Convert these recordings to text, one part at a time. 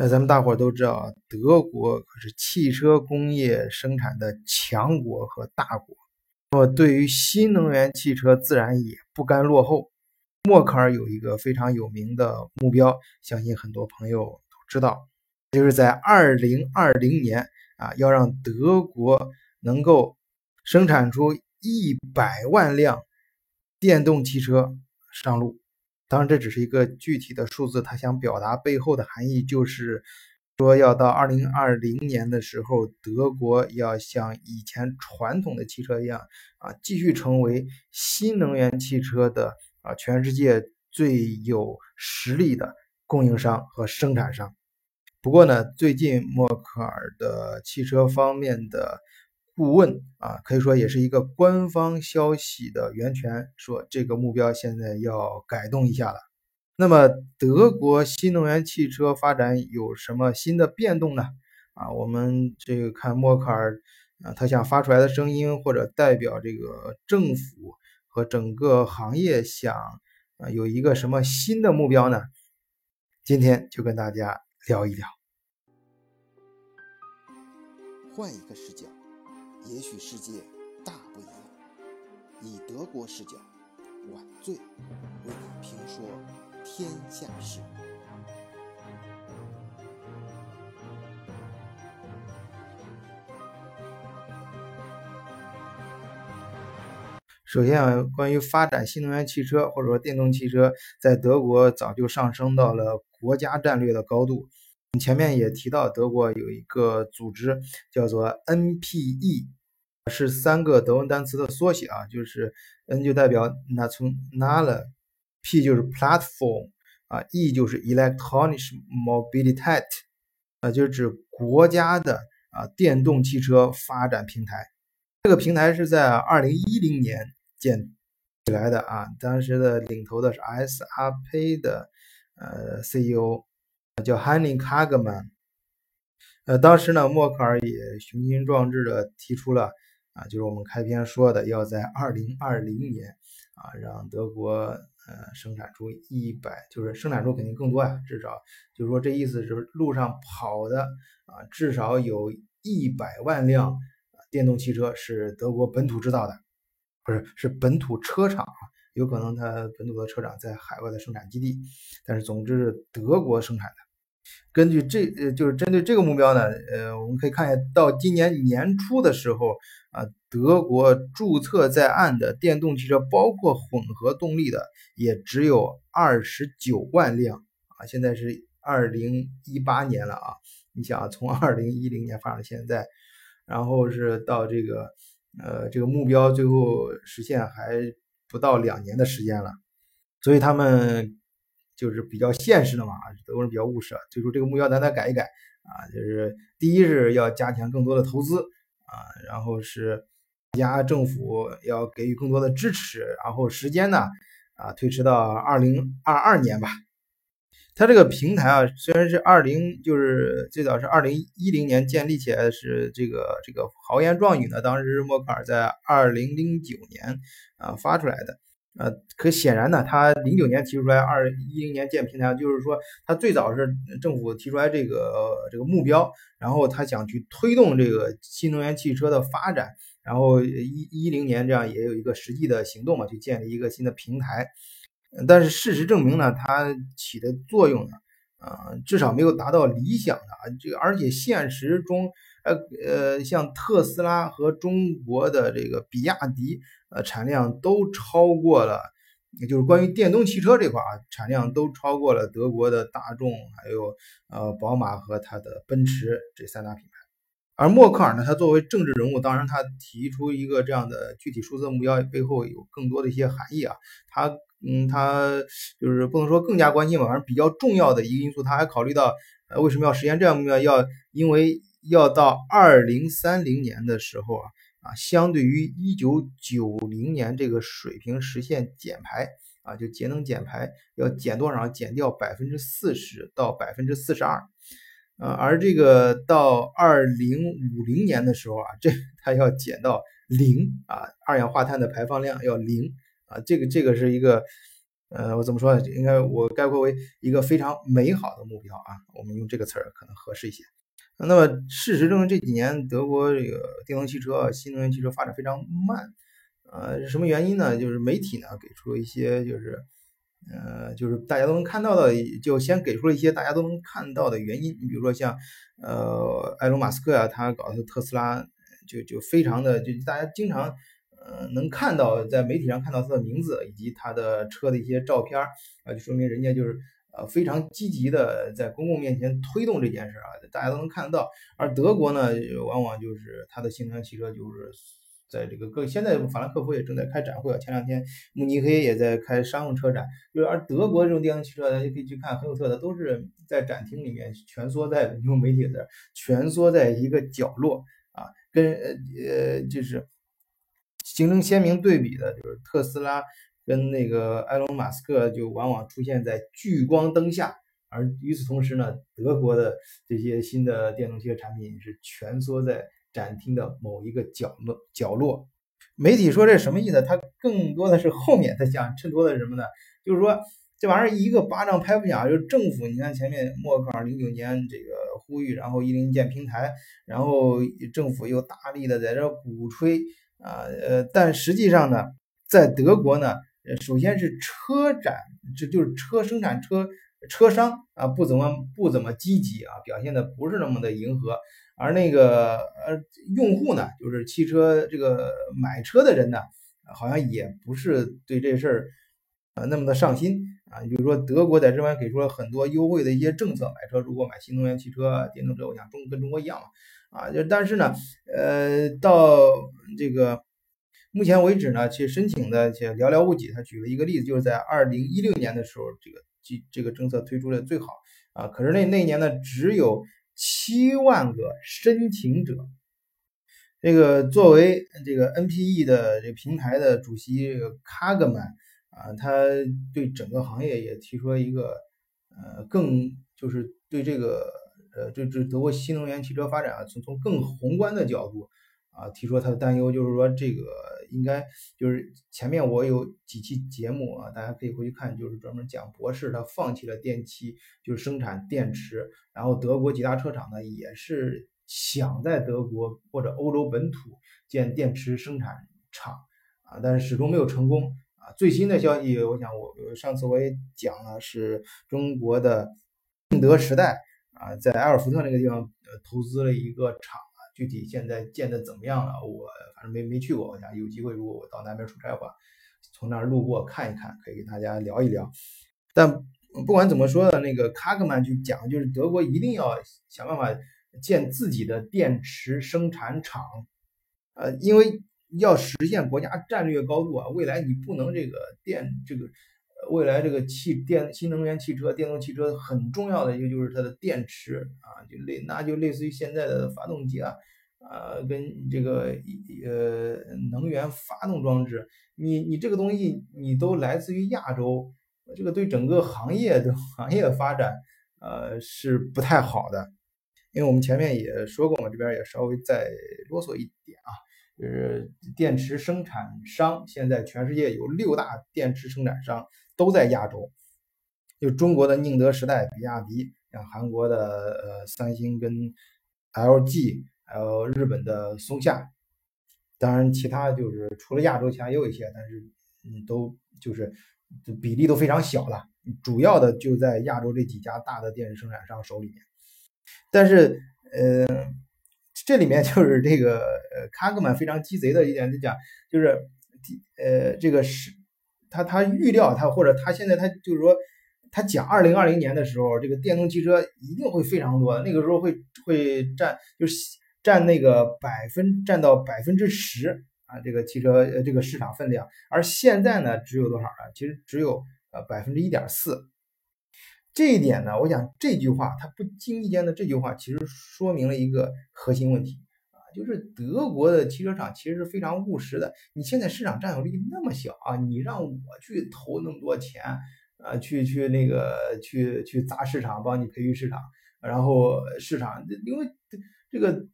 那咱们大伙都知道，德国可是汽车工业生产的强国和大国。那么，对于新能源汽车，自然也不甘落后。默克尔有一个非常有名的目标，相信很多朋友都知道，就是在二零二零年啊，要让德国能够生产出一百万辆电动汽车上路。当然，这只是一个具体的数字，他想表达背后的含义，就是说要到二零二零年的时候，德国要像以前传统的汽车一样啊，继续成为新能源汽车的啊全世界最有实力的供应商和生产商。不过呢，最近默克尔的汽车方面的。顾问啊，可以说也是一个官方消息的源泉，说这个目标现在要改动一下了。那么德国新能源汽车发展有什么新的变动呢？啊，我们这个看默克尔啊，他想发出来的声音，或者代表这个政府和整个行业想啊有一个什么新的目标呢？今天就跟大家聊一聊，换一个视角。也许世界大不一样。以德国视角，晚醉为你评说天下事。首先啊，关于发展新能源汽车或者说电动汽车，在德国早就上升到了国家战略的高度。前面也提到，德国有一个组织叫做 NPE。是三个德文单词的缩写啊，就是 N 就代表 National，P 就是 Platform 啊，E 就是 Electronic Mobility，啊，就是指国家的啊电动汽车发展平台。这个平台是在二零一零年建起来的啊，当时的领头的是 SAP 的呃 CEO 叫 Henning Kagemann，呃，当时呢，默克尔也雄心壮志的提出了。啊，就是我们开篇说的，要在二零二零年啊，让德国呃生产出一百，就是生产出肯定更多呀，至少就是说这意思是路上跑的啊，至少有一百万辆电动汽车是德国本土制造的，不是是本土车厂啊，有可能它本土的车厂在海外的生产基地，但是总之是德国生产的。根据这呃，就是针对这个目标呢，呃，我们可以看一下，到今年年初的时候啊，德国注册在案的电动汽车，包括混合动力的，也只有二十九万辆啊。现在是二零一八年了啊，你想从二零一零年发展到现在，然后是到这个呃这个目标最后实现还不到两年的时间了，所以他们。就是比较现实的嘛，德国人比较务实，就说这个目标咱再改一改啊，就是第一是要加强更多的投资啊，然后是国家政府要给予更多的支持，然后时间呢啊推迟到二零二二年吧。它这个平台啊，虽然是二零，就是最早是二零一零年建立起来的，是这个这个豪言壮语呢，当时默克尔在二零零九年啊发出来的。呃，可显然呢，他零九年提出来，二一零年建平台，就是说他最早是政府提出来这个这个目标，然后他想去推动这个新能源汽车的发展，然后一一零年这样也有一个实际的行动嘛，去建立一个新的平台。但是事实证明呢，它起的作用呢，呃，至少没有达到理想的啊，这个而且现实中。呃呃，像特斯拉和中国的这个比亚迪，呃，产量都超过了，就是关于电动汽车这块啊，产量都超过了德国的大众，还有呃宝马和它的奔驰这三大品牌。而默克尔呢，他作为政治人物，当然他提出一个这样的具体数字目标，背后有更多的一些含义啊。他嗯，他就是不能说更加关心吧，反正比较重要的一个因素，他还考虑到呃为什么要实现这样目标，要因为。要到二零三零年的时候啊啊，相对于一九九零年这个水平实现减排啊，就节能减排要减多少？减掉百分之四十到百分之四十二，呃，而这个到二零五零年的时候啊，这 它要减到零啊，二氧化碳的排放量要零啊，这个这个是一个呃，我怎么说呢？应该我概括为一个非常美好的目标啊。我们用这个词儿可能合适一些。那么事实证明，这几年德国这个电动汽车、新能源汽车发展非常慢。呃，是什么原因呢？就是媒体呢给出了一些，就是呃，就是大家都能看到的，就先给出了一些大家都能看到的原因。你比如说像呃，埃隆·马斯克呀，他搞的特斯拉，就就非常的，就大家经常。呃，能看到在媒体上看到他的名字以及他的车的一些照片啊，就说明人家就是呃非常积极的在公共面前推动这件事啊，大家都能看得到。而德国呢，往往就是它的新能源汽车就是在这个各现在法兰克福也正在开展会啊，前两天慕尼黑也在开商用车展，就是而德国这种电动汽车大家可以去看很有特色，都是在展厅里面蜷缩在用媒体的蜷缩在一个角落啊，跟呃呃就是。形成鲜明对比的就是特斯拉跟那个埃隆·马斯克就往往出现在聚光灯下，而与此同时呢，德国的这些新的电动汽车产品是蜷缩在展厅的某一个角落角落。媒体说这什么意思？它更多的是后面的想衬托的是什么呢？就是说这玩意儿一个巴掌拍不响，就是政府，你看前面默克尔零九年这个呼吁，然后一零建平台，然后政府又大力的在这鼓吹。啊，呃，但实际上呢，在德国呢，首先是车展，这就是车生产车车商啊，不怎么不怎么积极啊，表现的不是那么的迎合，而那个呃用户呢，就是汽车这个买车的人呢，好像也不是对这事儿啊那么的上心啊。比如说德国在这边给出了很多优惠的一些政策，买车如果买新能源汽车、电动车，我想中跟中国一样嘛。啊，就但是呢，呃，到这个目前为止呢，其实申请的且寥寥无几。他举了一个例子，就是在二零一六年的时候，这个这这个政策推出的最好啊，可是那那年呢，只有七万个申请者。这个作为这个 NPE 的这个平台的主席卡格曼啊，他对整个行业也提出了一个呃，更就是对这个。呃，这这德国新能源汽车发展啊，从从更宏观的角度啊，提出他的担忧，就是说这个应该就是前面我有几期节目啊，大家可以回去看，就是专门讲博士他放弃了电器，就是生产电池，然后德国几大车厂呢也是想在德国或者欧洲本土建电池生产厂啊，但是始终没有成功啊。最新的消息，我想我上次我也讲了，是中国的宁德时代。啊，在埃尔福特那个地方，投资了一个厂，具体现在建的怎么样了？我反正没没去过，我想有机会，如果我到那边出差的话，从那儿路过看一看，可以跟大家聊一聊。但不管怎么说呢，那个卡克曼就讲，就是德国一定要想办法建自己的电池生产厂，呃，因为要实现国家战略高度啊，未来你不能这个电这个。未来这个汽电新能源汽车、电动汽车很重要的一个就是它的电池啊，就类那就类似于现在的发动机啊，啊，跟这个呃能源发动装置，你你这个东西你都来自于亚洲，这个对整个行业的行业的发展呃是不太好的，因为我们前面也说过嘛，这边也稍微再啰嗦一点啊。就是电池生产商，现在全世界有六大电池生产商都在亚洲，就中国的宁德时代、比亚迪，像韩国的呃三星跟 LG，还有日本的松下，当然其他就是除了亚洲，其他也有一些，但是嗯都就是比例都非常小了，主要的就在亚洲这几家大的电池生产商手里面，但是呃。这里面就是这个呃，卡格曼非常鸡贼的一点，就讲就是，呃，这个是他他预料他或者他现在他就是说，他讲二零二零年的时候，这个电动汽车一定会非常多，那个时候会会占就是占那个百分占到百分之十啊，这个汽车呃这个市场分量，而现在呢只有多少呢？其实只有呃百分之一点四。这一点呢，我想这句话它不经意间的这句话，其实说明了一个核心问题，就是德国的汽车厂其实是非常务实的。你现在市场占有率那么小啊，你让我去投那么多钱啊，去去那个去去砸市场，帮你培育市场，然后市场因为这个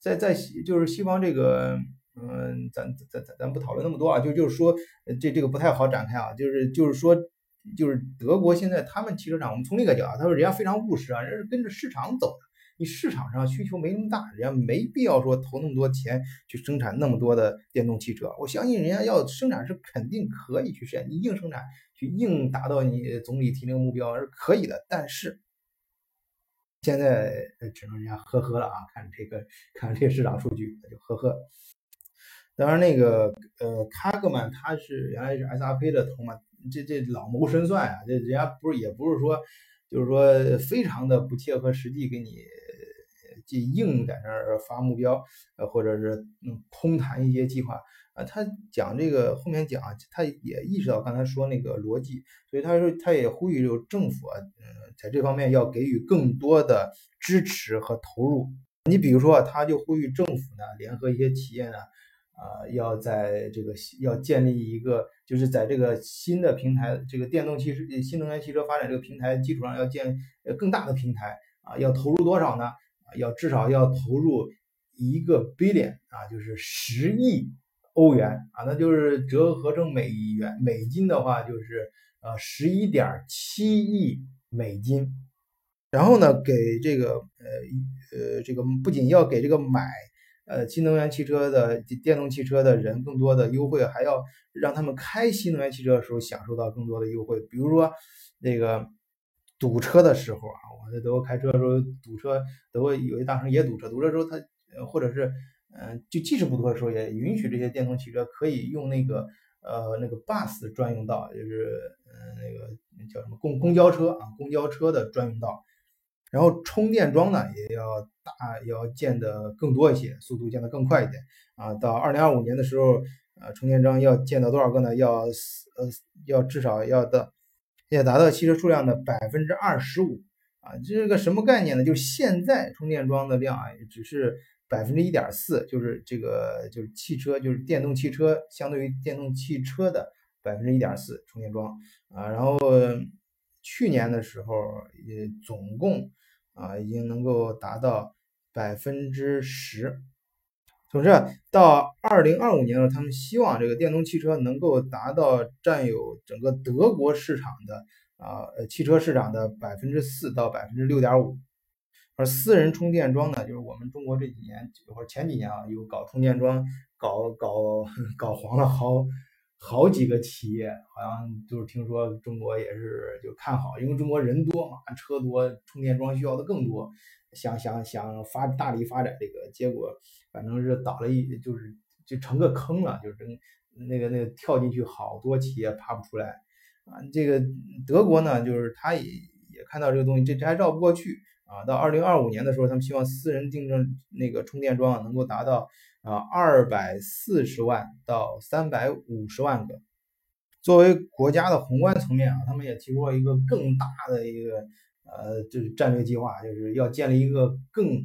在在西就是西方这个嗯，咱咱咱咱不讨论那么多啊，就就是说这这个不太好展开啊，就是就是说。就是德国现在他们汽车厂，我们从那个角度，他说人家非常务实啊，人家是跟着市场走的。你市场上需求没那么大，人家没必要说投那么多钱去生产那么多的电动汽车。我相信人家要生产是肯定可以去实现，你硬生产去硬达到你总理提那个目标是可以的。但是现在只能人家呵呵了啊，看这个看这个市场数据，那就呵呵。当然那个呃，卡格曼他是原来是 SRP 的头嘛，这这老谋深算啊，这人家不是也不是说就是说非常的不切合实际给你。就硬在那儿发目标，呃，或者是嗯空谈一些计划啊。他讲这个后面讲，他也意识到刚才说那个逻辑，所以他说他也呼吁就政府啊，嗯，在这方面要给予更多的支持和投入。你比如说，他就呼吁政府呢，联合一些企业呢，啊，要在这个要建立一个，就是在这个新的平台，这个电动汽车、新能源汽车发展这个平台基础上，要建呃更大的平台啊，要投入多少呢？要至少要投入一个 billion 啊，就是十亿欧元啊，那就是折合成美元美金的话，就是呃十一点七亿美金。然后呢，给这个呃呃这个不仅要给这个买呃新能源汽车的电动汽车的人更多的优惠，还要让他们开新能源汽车的时候享受到更多的优惠，比如说那个。堵车的时候啊，我在德国开车的时候堵车，德国有些大城也堵车。堵车的时候，它呃，或者是嗯，就即使不堵的时候，也允许这些电动汽车可以用那个呃那个 bus 专用道，就是嗯那个叫什么公公交车啊，公交车的专用道。然后充电桩呢，也要大要建的更多一些，速度建的更快一点啊。到二零二五年的时候，呃，充电桩要建到多少个呢？要呃要至少要到。要达到汽车数量的百分之二十五啊，这是个什么概念呢？就是现在充电桩的量啊，也只是百分之一点四，就是这个就是汽车就是电动汽车相对于电动汽车的百分之一点四充电桩啊，然后去年的时候也总共啊已经能够达到百分之十。总之，到二零二五年的时候，他们希望这个电动汽车能够达到占有整个德国市场的啊汽车市场的百分之四到百分之六点五。而私人充电桩呢，就是我们中国这几年或者前几年啊，有搞充电桩搞搞 搞黄了好好几个企业，好像就是听说中国也是就看好，因为中国人多嘛，车多，充电桩需要的更多。想想想发大力发展这个，结果反正是倒了一，就是就成个坑了，就是那个那个跳进去好多企业爬不出来啊。这个德国呢，就是他也也看到这个东西，这这还绕不过去啊。到二零二五年的时候，他们希望私人订正那个充电桩能够达到啊二百四十万到三百五十万个。作为国家的宏观层面啊，他们也提出了一个更大的一个。呃，就是战略计划，就是要建立一个更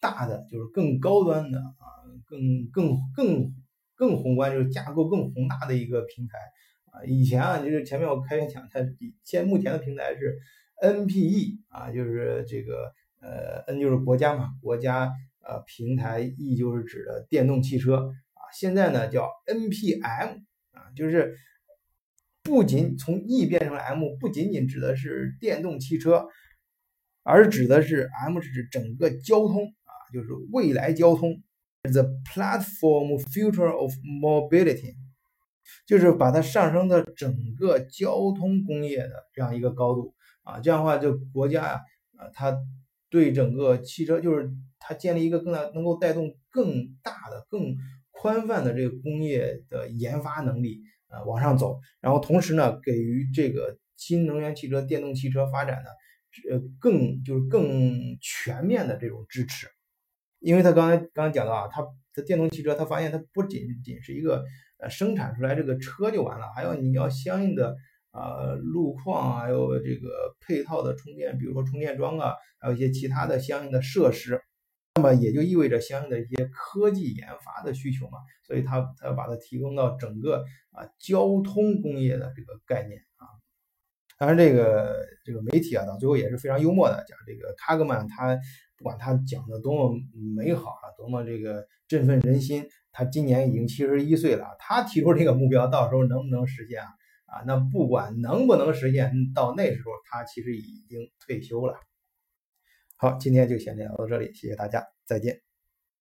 大的，就是更高端的啊，更更更更宏观，就是架构更宏大的一个平台啊。以前啊，就是前面我开篇讲，它现目前的平台是 NPE 啊，就是这个呃 N 就是国家嘛，国家呃平台 E 就是指的电动汽车啊。现在呢叫 NPM 啊，就是不仅从 E 变成了 M，不仅仅指的是电动汽车。而指的是 M 是指整个交通啊，就是未来交通，the platform future of mobility，就是把它上升到整个交通工业的这样一个高度啊，这样的话就国家呀啊，它对整个汽车就是它建立一个更大能够带动更大的、更宽泛的这个工业的研发能力呃往上走，然后同时呢，给予这个新能源汽车、电动汽车发展呢。呃，更就是更全面的这种支持，因为他刚才刚才讲到啊，他的电动汽车，他发现它不仅仅是一个呃生产出来这个车就完了，还要你要相应的呃路况，还有这个配套的充电，比如说充电桩啊，还有一些其他的相应的设施，那么也就意味着相应的一些科技研发的需求嘛，所以他他把它提供到整个啊交通工业的这个概念啊。当然，这个这个媒体啊，到最后也是非常幽默的，讲这个卡格曼，他不管他讲的多么美好啊，多么这个振奋人心，他今年已经七十一岁了，他提出这个目标，到时候能不能实现啊？啊。那不管能不能实现，到那时候他其实已经退休了。好，今天就先聊到这里，谢谢大家，再见。